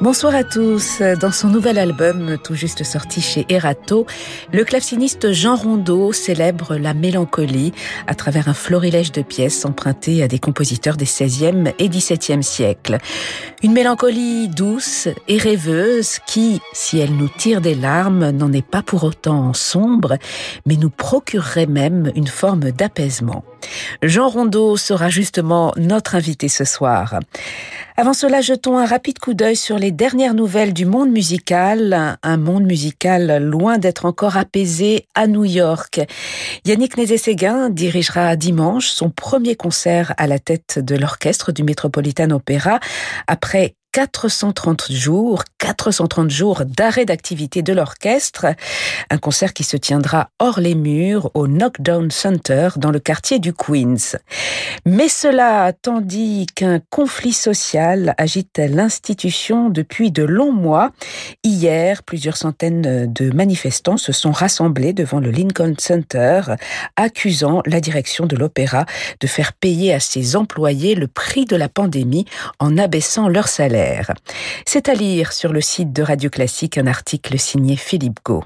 Bonsoir à tous. Dans son nouvel album, tout juste sorti chez Erato, le claveciniste Jean Rondeau célèbre la mélancolie à travers un florilège de pièces empruntées à des compositeurs des 16e et 17e siècles. Une mélancolie douce et rêveuse qui, si elle nous tire des larmes, n'en est pas pour autant sombre, mais nous procurerait même une forme d'apaisement. Jean Rondeau sera justement notre invité ce soir. Avant cela, jetons un rapide coup d'œil sur les dernières nouvelles du monde musical, un monde musical loin d'être encore apaisé à New York. Yannick Nézet-Séguin dirigera dimanche son premier concert à la tête de l'orchestre du Metropolitan Opera après 430 jours, 430 jours d'arrêt d'activité de l'orchestre. Un concert qui se tiendra hors les murs au Knockdown Center dans le quartier du Queens. Mais cela tandis qu'un conflit social agite l'institution depuis de longs mois. Hier, plusieurs centaines de manifestants se sont rassemblés devant le Lincoln Center, accusant la direction de l'opéra de faire payer à ses employés le prix de la pandémie en abaissant leur salaire. C'est à lire sur le site de Radio Classique un article signé Philippe Gau.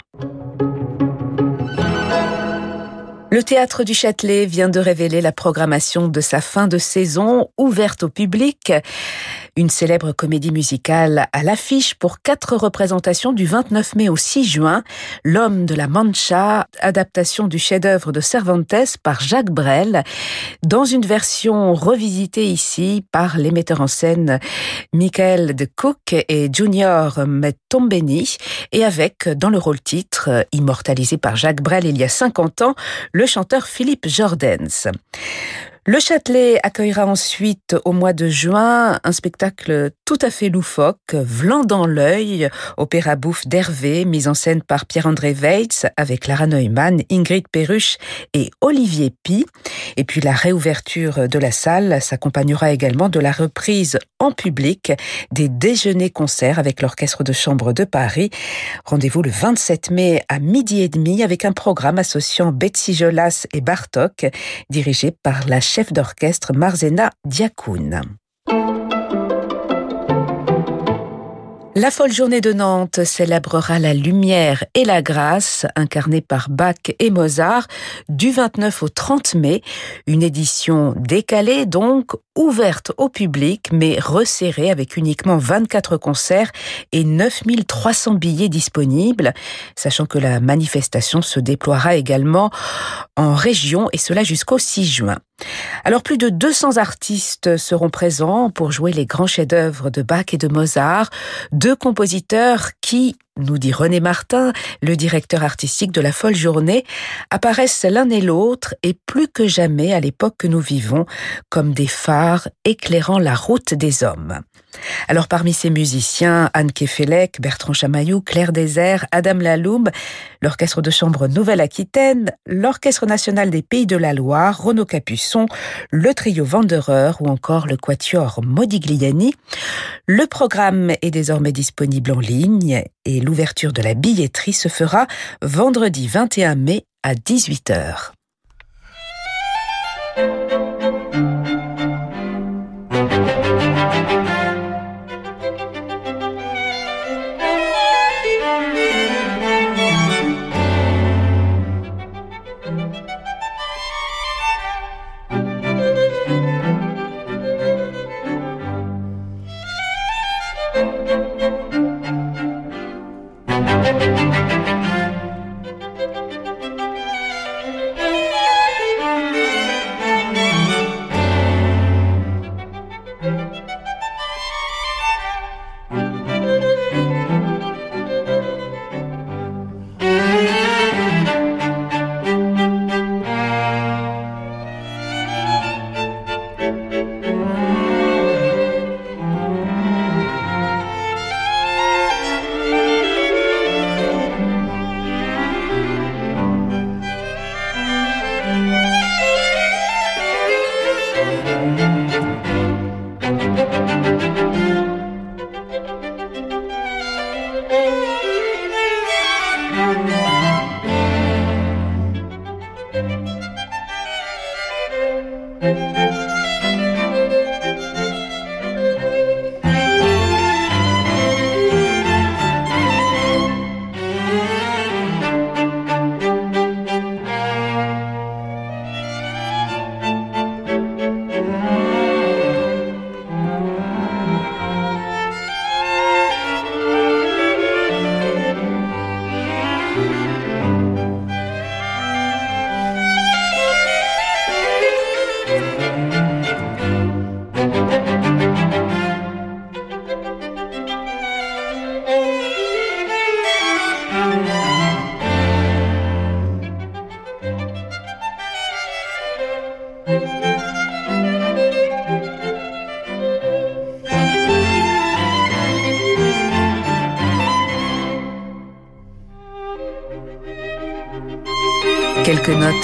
Le théâtre du Châtelet vient de révéler la programmation de sa fin de saison ouverte au public. Une célèbre comédie musicale à l'affiche pour quatre représentations du 29 mai au 6 juin, L'homme de la Mancha, adaptation du chef-d'œuvre de Cervantes par Jacques Brel, dans une version revisitée ici par les metteurs en scène Michael de Cook et Junior Metombeni, et avec, dans le rôle titre, immortalisé par Jacques Brel il y a 50 ans, le chanteur Philippe Jordens. Le Châtelet accueillera ensuite au mois de juin un spectacle tout à fait loufoque, Vlan dans l'œil, opéra bouffe d'Hervé, mise en scène par Pierre-André Weitz avec Lara Neumann, Ingrid Perruche et Olivier Pi. Et puis la réouverture de la salle s'accompagnera également de la reprise en public des déjeuners-concerts avec l'Orchestre de Chambre de Paris. Rendez-vous le 27 mai à midi et demi avec un programme associant Betsy Jolas et Bartok, dirigé par la chef d'orchestre Marzena Diakoun. La folle journée de Nantes célébrera la lumière et la grâce incarnée par Bach et Mozart du 29 au 30 mai. Une édition décalée donc, ouverte au public mais resserrée avec uniquement 24 concerts et 9300 billets disponibles, sachant que la manifestation se déploiera également en région et cela jusqu'au 6 juin. Alors plus de 200 artistes seront présents pour jouer les grands chefs-d'œuvre de Bach et de Mozart, deux compositeurs qui, nous dit René Martin, le directeur artistique de la Folle Journée, apparaissent l'un et l'autre et plus que jamais à l'époque que nous vivons comme des phares éclairant la route des hommes. Alors parmi ces musiciens, Anne Kefelec, Bertrand Chamaillou, Claire Désert, Adam Laloum, l'Orchestre de chambre Nouvelle-Aquitaine, l'Orchestre national des Pays de la Loire, Renaud Capuçon, le trio Wanderer ou encore le quatuor Modigliani. Le programme est désormais disponible en ligne et l'ouverture de la billetterie se fera vendredi 21 mai à 18h.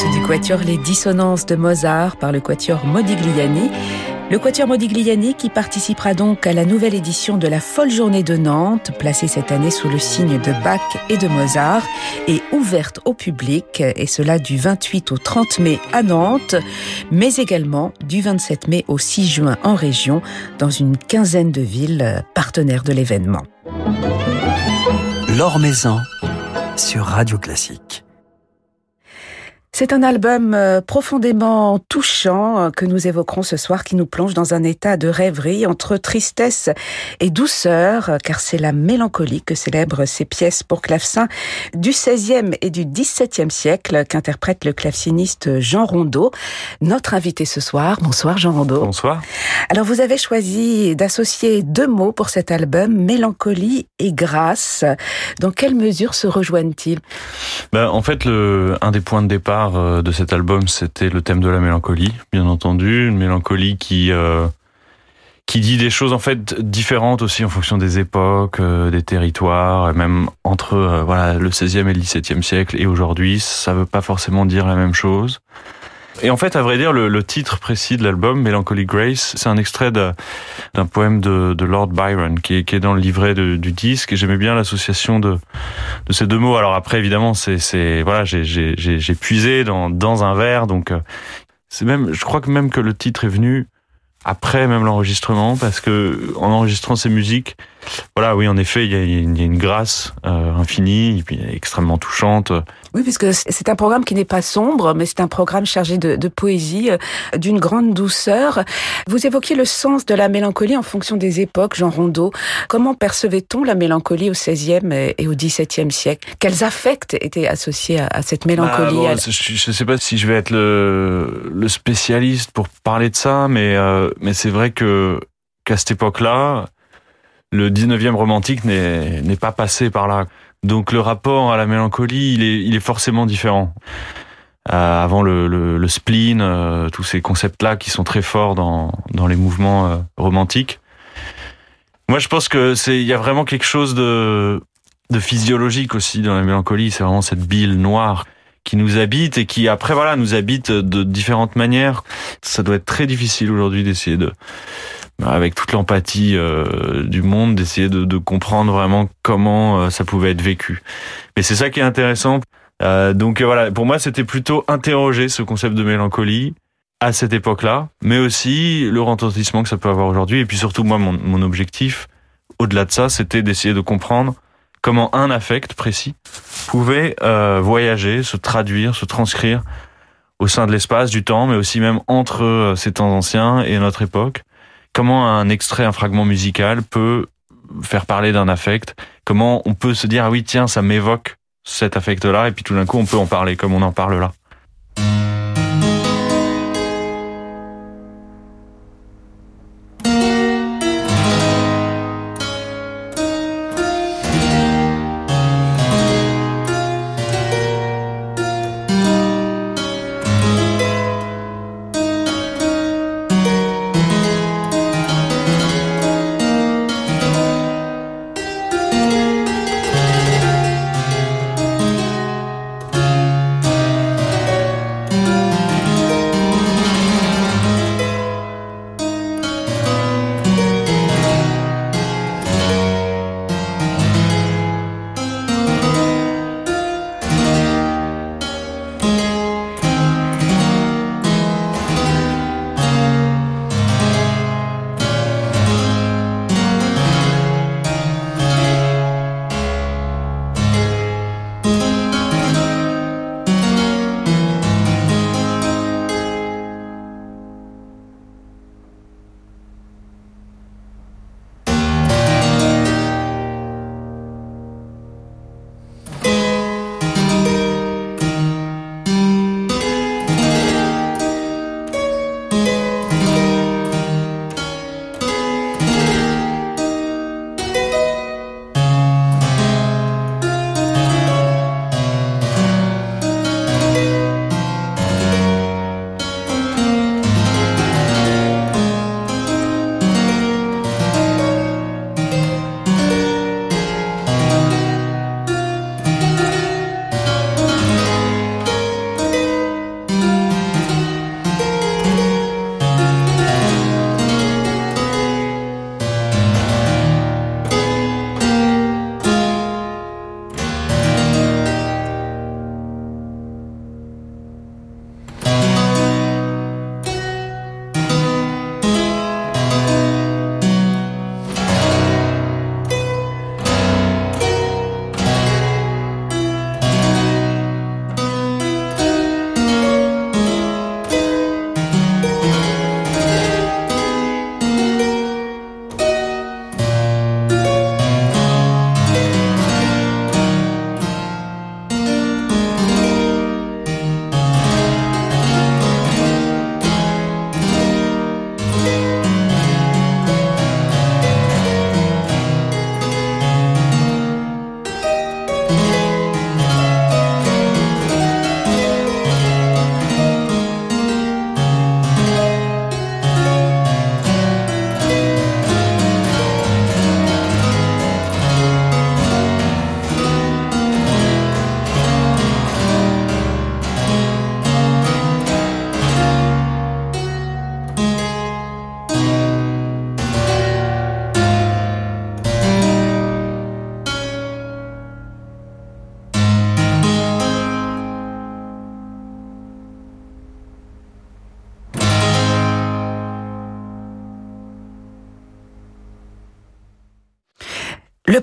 Du quatuor Les Dissonances de Mozart par le quatuor Modigliani. Le Quatuor Modigliani qui participera donc à la nouvelle édition de la Folle Journée de Nantes, placée cette année sous le signe de Bach et de Mozart, et ouverte au public, et cela du 28 au 30 mai à Nantes, mais également du 27 mai au 6 juin en région, dans une quinzaine de villes partenaires de l'événement. Maison sur Radio Classique. C'est un album euh, profondément touchant euh, que nous évoquerons ce soir qui nous plonge dans un état de rêverie entre tristesse et douceur car c'est la mélancolie que célèbrent ces pièces pour clavecin du XVIe et du XVIIe siècle qu'interprète le claveciniste Jean Rondeau. Notre invité ce soir. Bonsoir Jean Rondeau. Bonsoir. Alors vous avez choisi d'associer deux mots pour cet album, mélancolie et grâce. Dans quelle mesure se rejoignent-ils? Ben, En fait, le, un des points de départ euh, de cet album, c'était le thème de la mélancolie, bien entendu, une mélancolie qui euh, qui dit des choses en fait différentes aussi en fonction des époques, euh, des territoires, même entre voilà le 16e et le 17e siècle et aujourd'hui, ça veut pas forcément dire la même chose. Et en fait, à vrai dire, le, le titre précis de l'album, Melancholy Grace, c'est un extrait d'un poème de, de, Lord Byron qui est, qui est dans le livret de, du disque. Et j'aimais bien l'association de, de ces deux mots. Alors après, évidemment, c'est voilà, j'ai puisé dans, dans un vers, donc euh, c'est même, je crois que même que le titre est venu après même l'enregistrement parce que en enregistrant ces musiques voilà oui en effet il y a, une, grâce euh, infinie et puis extrêmement touchante. Oui puisque c'est un programme qui n'est pas sombre mais c'est un programme chargé de, de poésie euh, d'une grande douceur. Vous évoquiez le sens de la mélancolie en fonction des époques Jean Rondeau. Comment percevait-on la mélancolie au XVIe et au XVIIe siècle? Quels affects étaient associés à, cette mélancolie bah, je ne sais pas si je vais être le, le spécialiste pour parler de ça mais euh, mais c'est vrai que qu'à cette époque-là, le 19e romantique n'est pas passé par là. Donc le rapport à la mélancolie, il est, il est forcément différent. Euh, avant le, le, spleen, euh, tous ces concepts-là qui sont très forts dans, dans les mouvements euh, romantiques. Moi, je pense que c'est, il y a vraiment quelque chose de, de physiologique aussi dans la mélancolie. C'est vraiment cette bile noire qui nous habite et qui après voilà nous habite de différentes manières. Ça doit être très difficile aujourd'hui d'essayer de avec toute l'empathie euh, du monde d'essayer de, de, comprendre vraiment comment euh, ça pouvait être vécu. Mais c'est ça qui est intéressant. Euh, donc voilà, pour moi c'était plutôt interroger ce concept de mélancolie à cette époque-là, mais aussi le retentissement que ça peut avoir aujourd'hui. Et puis surtout moi mon, mon objectif, au-delà de ça, c'était d'essayer de comprendre comment un affect précis pouvait euh, voyager, se traduire, se transcrire au sein de l'espace, du temps, mais aussi même entre euh, ces temps anciens et notre époque. Comment un extrait, un fragment musical peut faire parler d'un affect? Comment on peut se dire ah oui tiens ça m'évoque cet affect-là et puis tout d'un coup on peut en parler comme on en parle là?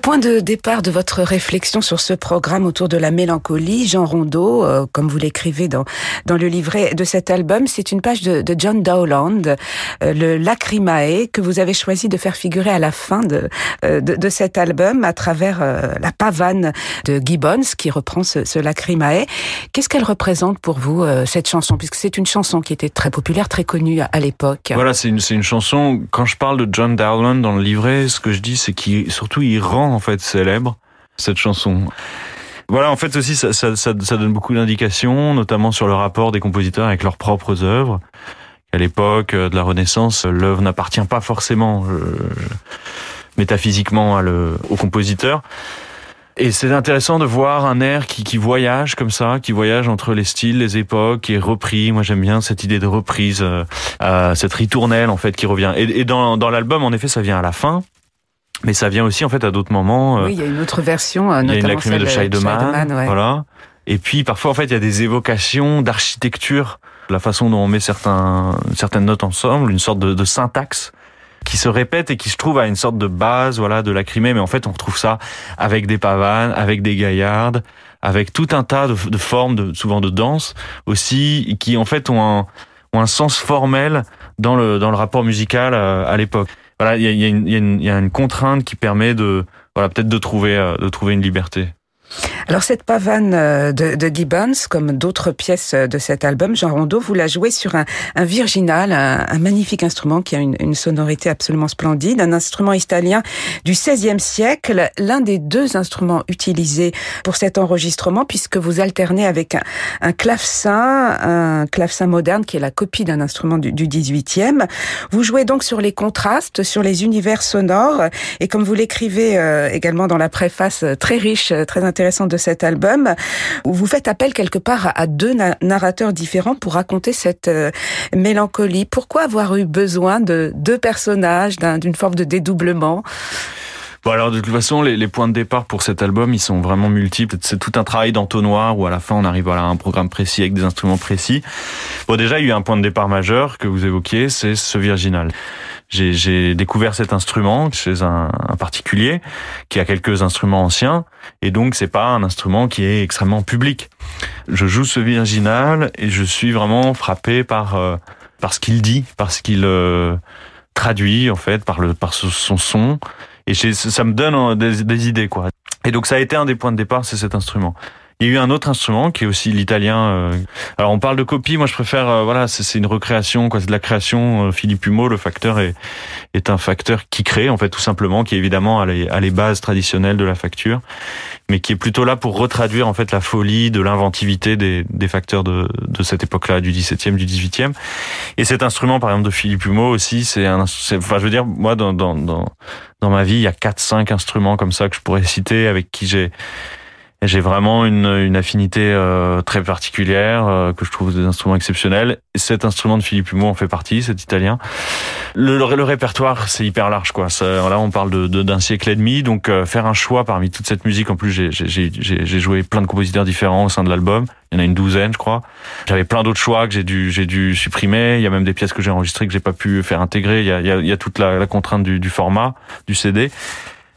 Point de départ de votre réflexion sur ce programme autour de la mélancolie, Jean Rondeau, euh, comme vous l'écrivez dans, dans le livret de cet album, c'est une page de, de John Dowland, euh, le Lacrimae, que vous avez choisi de faire figurer à la fin de, euh, de, de, cet album à travers la pavane de Gibbons, qui reprend ce, ce Lacrimae. Qu'est-ce qu'elle représente pour vous, cette chanson? Puisque c'est une chanson qui était très populaire, très connue à, à l'époque. Voilà, c'est une, une chanson, quand je parle de John Dowland dans le livret, ce que je dis, c'est qu'il surtout il rend en fait célèbre cette chanson. Voilà, en fait aussi, ça, donne beaucoup d'indications, notamment sur le rapport des compositeurs avec leurs propres œuvres. À l'époque de la Renaissance, l'œuvre n'appartient pas forcément euh, métaphysiquement au compositeur. Et c'est intéressant de voir un air qui, voyage comme ça, qui voyage entre les styles, les époques, est repris. Moi, j'aime bien cette idée de reprise, euh, cette ritournelle en fait qui revient. Et, et dans l'album, en effet, ça vient à la fin. Mais ça vient aussi en fait à d'autres moments. Euh, oui, il y a une autre version, il y a une lacrymée de Scheidemann, ouais. voilà. Et puis parfois en fait il y a des évocations d'architecture, la façon dont on met certains certaines notes ensemble, une sorte de, de, syntaxe qui se répète et qui se trouve à une sorte de base, voilà, de lacrymée. Mais en fait on retrouve ça avec des pavanes, avec des gaillardes, avec tout un tas de, de formes, de, souvent de danse aussi, qui en fait ont un, ont un sens formel dans le dans le rapport musical à, à l'époque voilà, il y a, y, a y, a, une contrainte qui permet de, voilà, peut-être de trouver, euh, de trouver une liberté. Alors cette pavane euh, de, de Gibbons, comme d'autres pièces de cet album, Jean Rondeau, vous la jouez sur un, un virginal, un, un, magnifique instrument qui a une, une, sonorité absolument splendide, un instrument italien du XVIe siècle, l'un des deux instruments utilisés pour cet enregistrement, puisque vous alternez avec un, un clavecin, un clavecin moderne qui est la copie d'un instrument du, du XVIIIe. Vous jouez donc sur les contrastes, sur les univers sonores, et comme vous l'écrivez euh, également dans la préface très riche, très intéressante, de cet album, où vous faites appel quelque part à deux narrateurs différents pour raconter cette euh, mélancolie. Pourquoi avoir eu besoin de deux personnages, d'une forme de dédoublement? Bon alors de toute façon les, points de départ pour cet album ils sont vraiment multiples. C'est tout un travail d'entonnoir où à la fin on arrive à un programme précis avec des instruments précis. Bon déjà il y a eu un point de départ majeur que vous évoquiez, c'est ce virginal j'ai découvert cet instrument chez un, un, particulier qui a quelques instruments anciens et donc c'est pas un instrument qui est extrêmement public. Je joue ce virginal et je suis vraiment frappé par euh, par ce qu'il dit, par ce qu'il euh, traduit en fait, par le par son son et ça me donne euh, des, des idées quoi. Et donc ça a été un des points de départ, c'est cet instrument. Il y a eu un autre instrument qui est aussi l'italien. Euh, alors on parle de copie, moi je préfère euh, voilà, c'est une recréation quoi, c'est de la création. Euh, Philippe Humeau, le facteur est est un facteur qui crée en fait tout simplement, qui évidemment a les, a les bases traditionnelles de la facture, mais qui est plutôt là pour retraduire en fait la folie de l'inventivité des, des facteurs de, de cette époque-là, du 17e, du 18e. Et cet instrument par exemple de Philippe Humeau aussi, c'est un, enfin je veux dire moi dans dans dans dans ma vie il y a quatre cinq instruments comme ça que je pourrais citer avec qui j'ai j'ai vraiment une, une affinité euh, très particulière, euh, que je trouve des instruments exceptionnels. Et cet instrument de Philippe Humeau en fait partie, cet italien. Le, le, répertoire, c'est hyper large, quoi. Ça, là, on parle de, d'un siècle et demi, donc euh, faire un choix parmi toute cette musique. En plus, j'ai, joué plein de compositeurs différents au sein de l'album. Il y en a une douzaine, je crois. J'avais plein d'autres choix que j'ai dû, dû supprimer. Il y a même des pièces que j'ai enregistrées que j'ai pas pu faire intégrer. Il y a, il y a, il y a toute la, la contrainte du, du format du CD.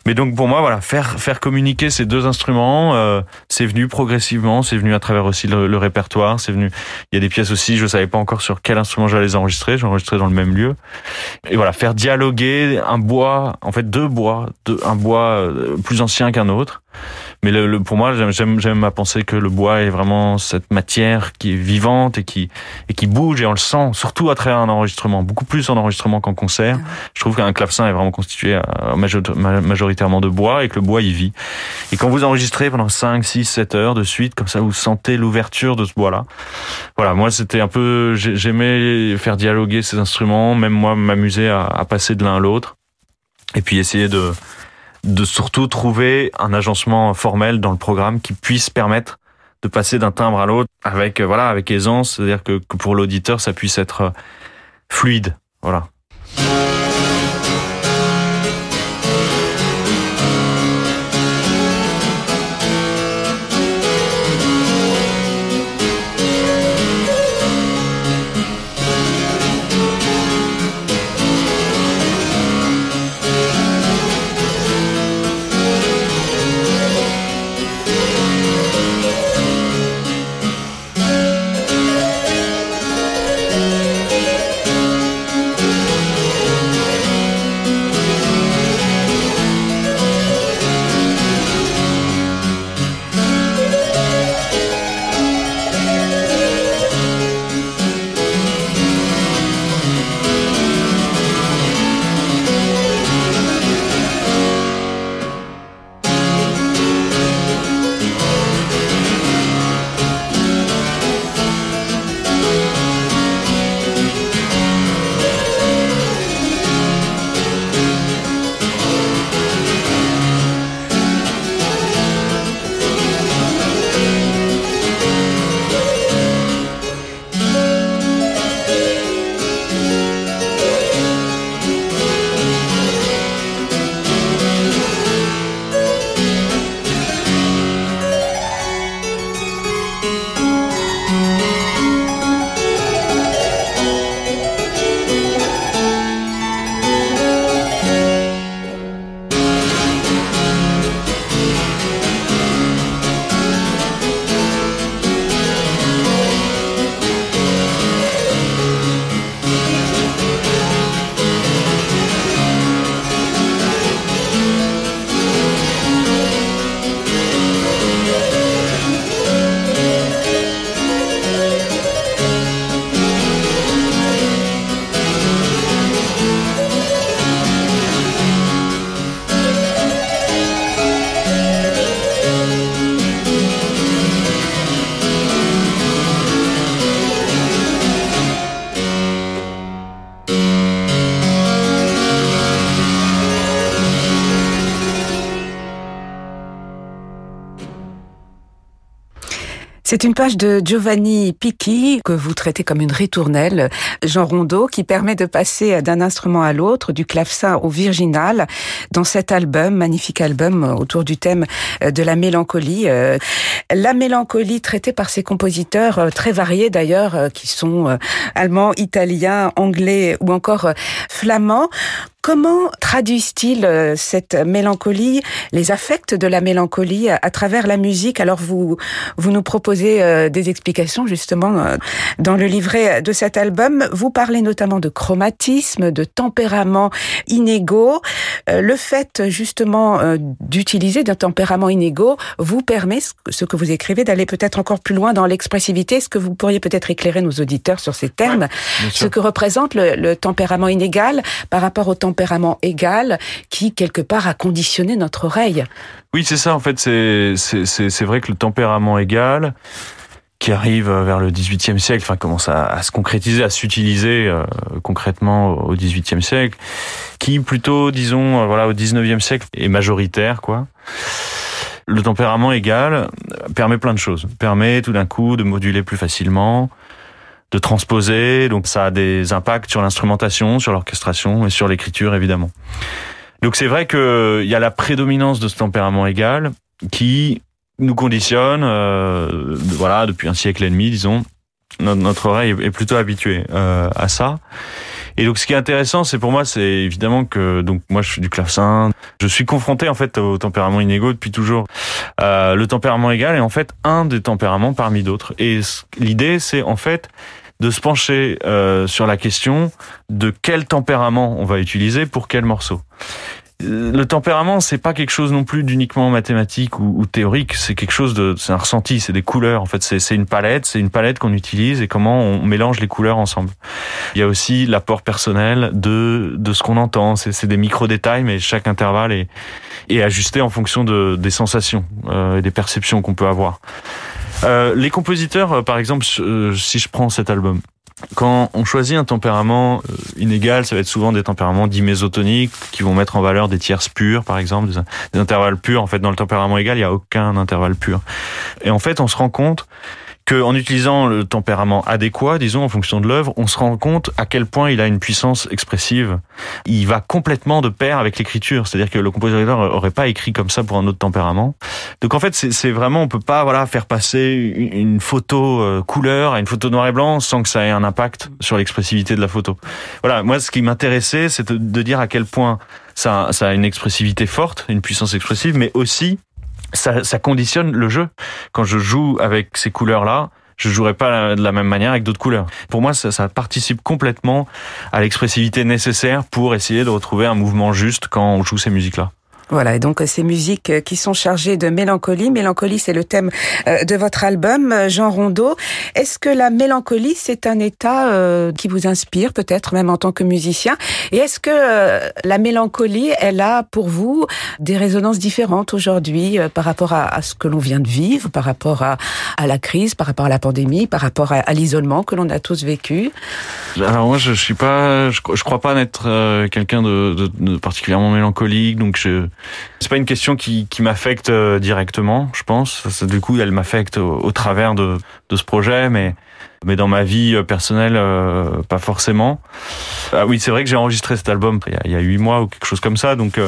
Mais donc pour moi, voilà, faire faire communiquer ces deux instruments, euh, c'est venu progressivement, c'est venu à travers aussi le, le, répertoire, c'est venu. Il y a des pièces aussi, je savais pas encore sur quel instrument j'allais les enregistrer, j'ai enregistré dans le même lieu. Et voilà, faire dialoguer un bois, en fait deux bois, deux, un bois euh, plus ancien qu'un autre, mais le, le, pour moi, j'aime à penser que le bois est vraiment cette matière qui est vivante et qui et qui bouge et on le sent, surtout à travers un enregistrement, beaucoup plus en enregistrement qu'en concert. Je trouve qu'un clavecin est vraiment constitué euh, majoritairement de bois et que le bois y vit. Et quand vous enregistrez pendant 5, 6, 7 heures de suite, comme ça, vous sentez l'ouverture de ce bois-là. Voilà, moi c'était un peu, j'aimais faire dialoguer ces instruments, même moi m'amuser à, à passer de l'un à l'autre, et puis essayer de de surtout trouver un agencement formel dans le programme qui puisse permettre de passer d'un timbre à l'autre avec euh, voilà avec aisance, c'est-à-dire que, pour l'auditeur ça puisse être euh, fluide, voilà. C'est une page de Giovanni Picchi que vous traitez comme une ritournelle, Jean Rondeau, qui permet de passer d'un instrument à l'autre, du clavecin au virginal, dans cet album, magnifique album autour du thème de la mélancolie. Euh, la mélancolie traitée par ces compositeurs euh, très variés d'ailleurs, euh, qui sont allemands, italiens, anglais ou encore flamands. Comment traduisent-ils euh, cette mélancolie, les affects de la mélancolie à travers la musique? Alors vous vous nous proposez euh, des explications justement euh, dans le livret de cet album. Vous parlez notamment de chromatisme, de tempérament inégaux. Le fait justement d'utiliser d'un tempérament inégaux vous permet, ce que vous écrivez, d'aller peut-être encore plus loin dans l'expressivité. Est-ce que vous pourriez peut-être éclairer nos auditeurs sur ces termes, ce que représente le, le tempérament inégal par rapport au tempérament tempérament égal qui, quelque part, a conditionné notre oreille. Oui, c'est ça, en fait, c'est vrai que le tempérament égal, qui arrive vers le XVIIIe siècle, enfin commence à, se concrétiser, à s'utiliser euh, concrètement au XVIIIe siècle, qui plutôt, disons, euh, voilà, au XIXe siècle est majoritaire, quoi. Le tempérament égal permet plein de choses, permet tout d'un coup de moduler plus facilement, de transposer. Donc ça a des impacts sur l'instrumentation, sur l'orchestration et sur l'écriture évidemment. Donc c'est vrai qu'il y a la prédominance de ce tempérament égal qui nous conditionne, euh, voilà, depuis un siècle et demi, disons. Notre, oreille est plutôt habituée euh, à ça. Et donc, ce qui est intéressant, c'est pour moi, c'est évidemment que donc moi, je suis du clavecin. Je suis confronté en fait au tempérament inégaux depuis toujours. Euh, le tempérament égal est en fait un des tempéraments parmi d'autres. Et l'idée, c'est en fait de se pencher euh, sur la question de quel tempérament on va utiliser pour quel morceau. Euh, le tempérament, c'est pas quelque chose non plus d'uniquement mathématique ou, théorique. C'est quelque chose de, c'est un ressenti, c'est des couleurs. En fait, c'est une palette, c'est une palette qu'on utilise et comment on mélange les couleurs ensemble. Il y a aussi l'apport personnel de de ce qu'on entend. C'est des micro détails, mais chaque intervalle est est ajusté en fonction de des sensations euh, et des perceptions qu'on peut avoir. Euh, les compositeurs, euh, par exemple, euh, si je prends cet album, quand on choisit un tempérament inégal, ça va être souvent des tempéraments dits mésotoniques qui vont mettre en valeur des tierces pures, par exemple, des intervalles purs. En fait, dans le tempérament égal, il n'y a aucun intervalle pur. Et en fait, on se rend compte qu'en utilisant le tempérament adéquat, disons, en fonction de l'œuvre, on se rend compte à quel point il a une puissance expressive. Il va complètement de pair avec l'écriture, c'est-à-dire que le compositeur aurait pas écrit comme ça pour un autre tempérament. Donc en fait, c'est vraiment, on peut pas voilà faire passer une photo euh, couleur à une photo noir et blanc sans que ça ait un impact sur l'expressivité de la photo. Voilà, moi, ce qui m'intéressait, c'est de dire à quel point ça, ça a une expressivité forte, une puissance expressive, mais aussi ça, ça conditionne le jeu. Quand je joue avec ces couleurs-là, je jouerai pas de la même manière avec d'autres couleurs. Pour moi, ça, ça participe complètement à l'expressivité nécessaire pour essayer de retrouver un mouvement juste quand on joue ces musiques-là. Voilà, et donc ces musiques euh, qui sont chargées de mélancolie. Mélancolie, c'est le thème euh, de votre album, euh, Jean Rondeau. Est-ce que la mélancolie, c'est un état qui vous inspire, peut-être même en tant que musicien? Et est-ce que la mélancolie, elle a pour vous des résonances différentes aujourd'hui par rapport à, ce que l'on vient de vivre, par rapport à, la crise, par rapport à la pandémie, par rapport à, l'isolement que l'on a tous vécu? Alors moi, je, suis pas, je, crois pas être quelqu'un de, de particulièrement mélancolique, donc je c'est pas une question qui, qui m'affecte euh, directement, je pense. Du coup, elle m'affecte au, travers de, de ce projet, mais mais dans ma vie euh, personnelle, euh, pas forcément. Ah oui, c'est vrai que j'ai enregistré cet album il y a huit mois ou quelque chose comme ça, donc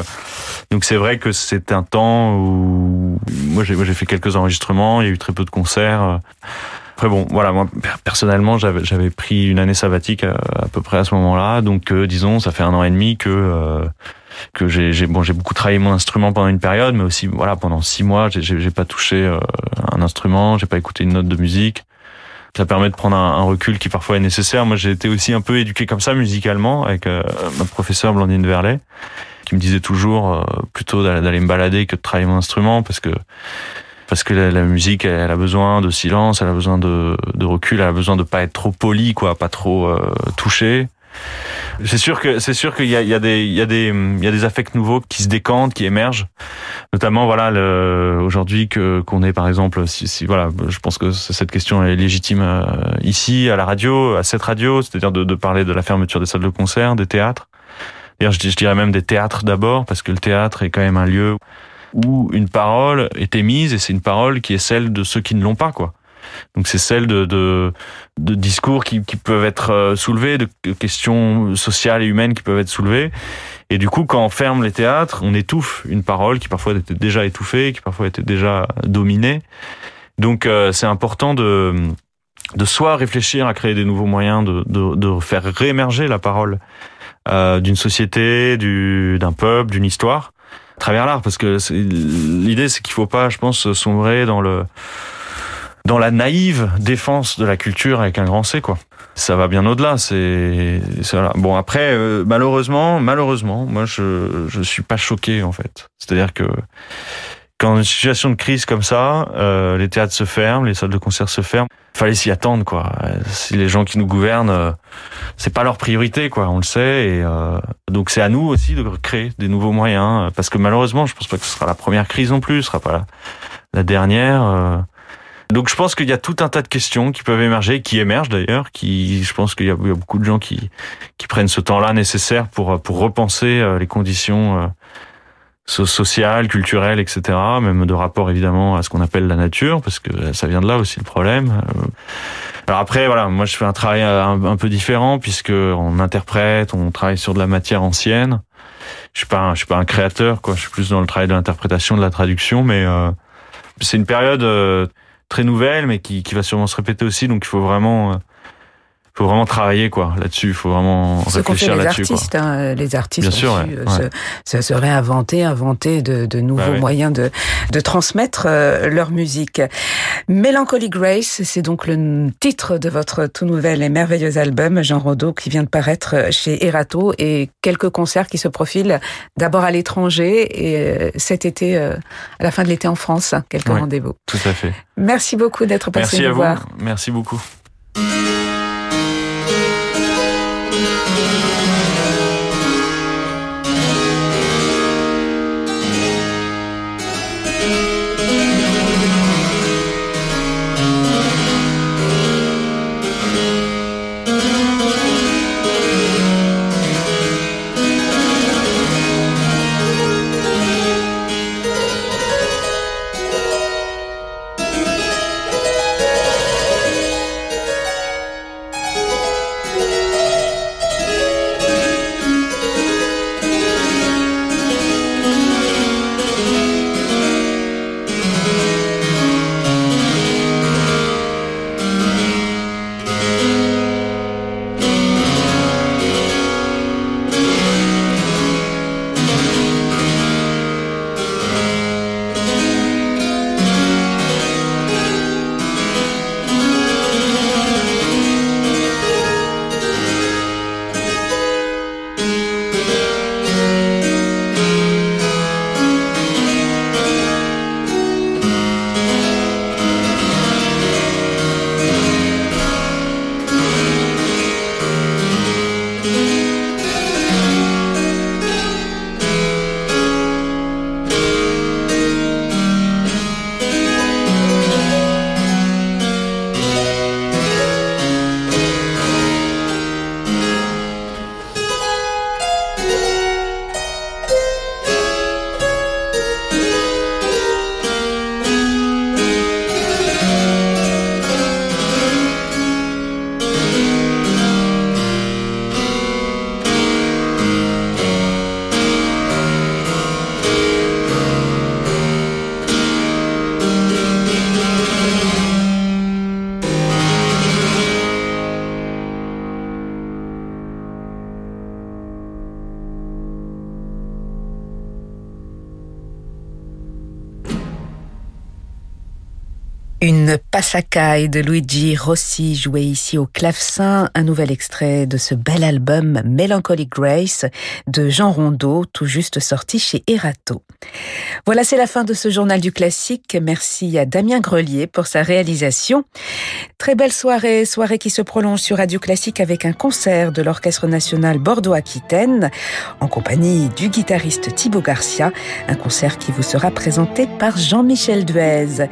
donc c'est vrai que c'est un temps où moi j'ai fait quelques enregistrements, il y a eu très peu de concerts. Après bon, voilà, moi personnellement, j'avais pris une année sabbatique à, à, peu près à ce moment-là, donc disons, ça fait un an et demi que que j'ai bon j'ai beaucoup travaillé mon instrument pendant une période, mais aussi voilà pendant six mois j'ai pas touché euh, un instrument, j'ai pas écouté une note de musique. Ça permet de prendre un, recul qui parfois est nécessaire. Moi j'ai été aussi un peu éduqué comme ça musicalement avec euh, ma professeure Blandine Verlet qui me disait toujours euh, plutôt d'aller me balader que de travailler mon instrument parce que parce que la, musique elle, a besoin de silence, elle a besoin de, de, recul, elle a besoin de pas être trop poli quoi, pas trop euh, touché. C'est sûr que c'est sûr qu'il y a, y a des il y a des il y a des affects nouveaux qui se décantent, qui émergent. Notamment voilà aujourd'hui que qu'on est par exemple si, si voilà je pense que cette question est légitime euh, ici à la radio à cette radio, c'est-à-dire de, de parler de la fermeture des salles de concert, des théâtres. D'ailleurs je dirais même des théâtres d'abord parce que le théâtre est quand même un lieu où une parole est émise et c'est une parole qui est celle de ceux qui ne l'ont pas quoi. Donc c'est celle de, de, de discours qui, qui, peuvent être euh, soulevés, de questions sociales et humaines qui peuvent être soulevées. Et du coup, quand on ferme les théâtres, on étouffe une parole qui parfois était déjà étouffée, qui parfois était déjà dominée. Donc euh, c'est important de de soit réfléchir à créer des nouveaux moyens de, de, de faire réémerger la parole euh, d'une société, du, d'un peuple, d'une histoire, travers l'art, parce que l'idée c'est qu'il faut pas, je pense, sombrer dans le dans la naïve défense de la culture avec un grand C, quoi. Ça va bien au-delà. C'est bon. Après, euh, malheureusement, malheureusement, moi, je je suis pas choqué en fait. C'est-à-dire que quand une situation de crise comme ça, euh, les théâtres se ferment, les salles de concert se ferment. Fallait s'y attendre, quoi. Si les gens qui nous gouvernent, euh, c'est pas leur priorité, quoi. On le sait, et euh, donc c'est à nous aussi de créer des nouveaux moyens, parce que malheureusement, je pense pas que ce sera la première crise non plus, ce sera pas la, la dernière. Euh. Donc je pense qu'il y a tout un tas de questions qui peuvent émerger, qui émergent d'ailleurs, qui, je pense qu'il y, a beaucoup de gens qui qui prennent ce temps-là nécessaire pour pour repenser les conditions social, culturel, etc. Même de rapport évidemment à ce qu'on appelle la nature, parce que ça vient de là aussi le problème. Euh, alors après, voilà, moi je fais un travail un, peu différent puisque on interprète, on travaille sur de la matière ancienne. Je suis pas, un, je suis pas un créateur, quoi. Je suis plus dans le travail de l'interprétation, de la traduction, mais euh, c'est une période euh, très nouvelle, mais qui, qui va sûrement se répéter aussi. Donc il faut vraiment faut vraiment travailler quoi là-dessus. Il faut vraiment réfléchir là-dessus. Les artistes, hein, les artistes Bien sûr, euh, se, se, réinventer, inventer de, de nouveaux bah moyens de, de transmettre euh, leur musique. Melancholy Grace, c'est donc le titre de votre tout nouvel et merveilleux album, Jean Rodeau, qui vient de paraître chez Erato et quelques concerts qui se profilent d'abord à l'étranger et euh, cet été, à la fin de l'été en France, quelques rendez-vous. Tout à fait. Merci beaucoup d'être passé Merci nous à voir. Vous. Merci beaucoup. Une Passacaille de Luigi Rossi joué ici au clavecin, un nouvel extrait de ce bel album Melancholy Grace de Jean Rondeau, tout juste sorti chez Erato. Voilà, c'est la fin de ce journal du classique. Merci à Damien Grelier pour sa réalisation. Très belle soirée, soirée qui se prolonge sur Radio Classique avec un concert de l'Orchestre National Bordeaux-Aquitaine en compagnie du guitariste Thibaut Garcia, un concert qui vous sera présenté par Jean-Michel Duez.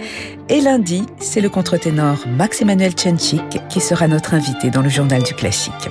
Et lundi, c'est le contre-ténor Max-Emmanuel Tchenchik qui sera notre invité dans le journal du classique.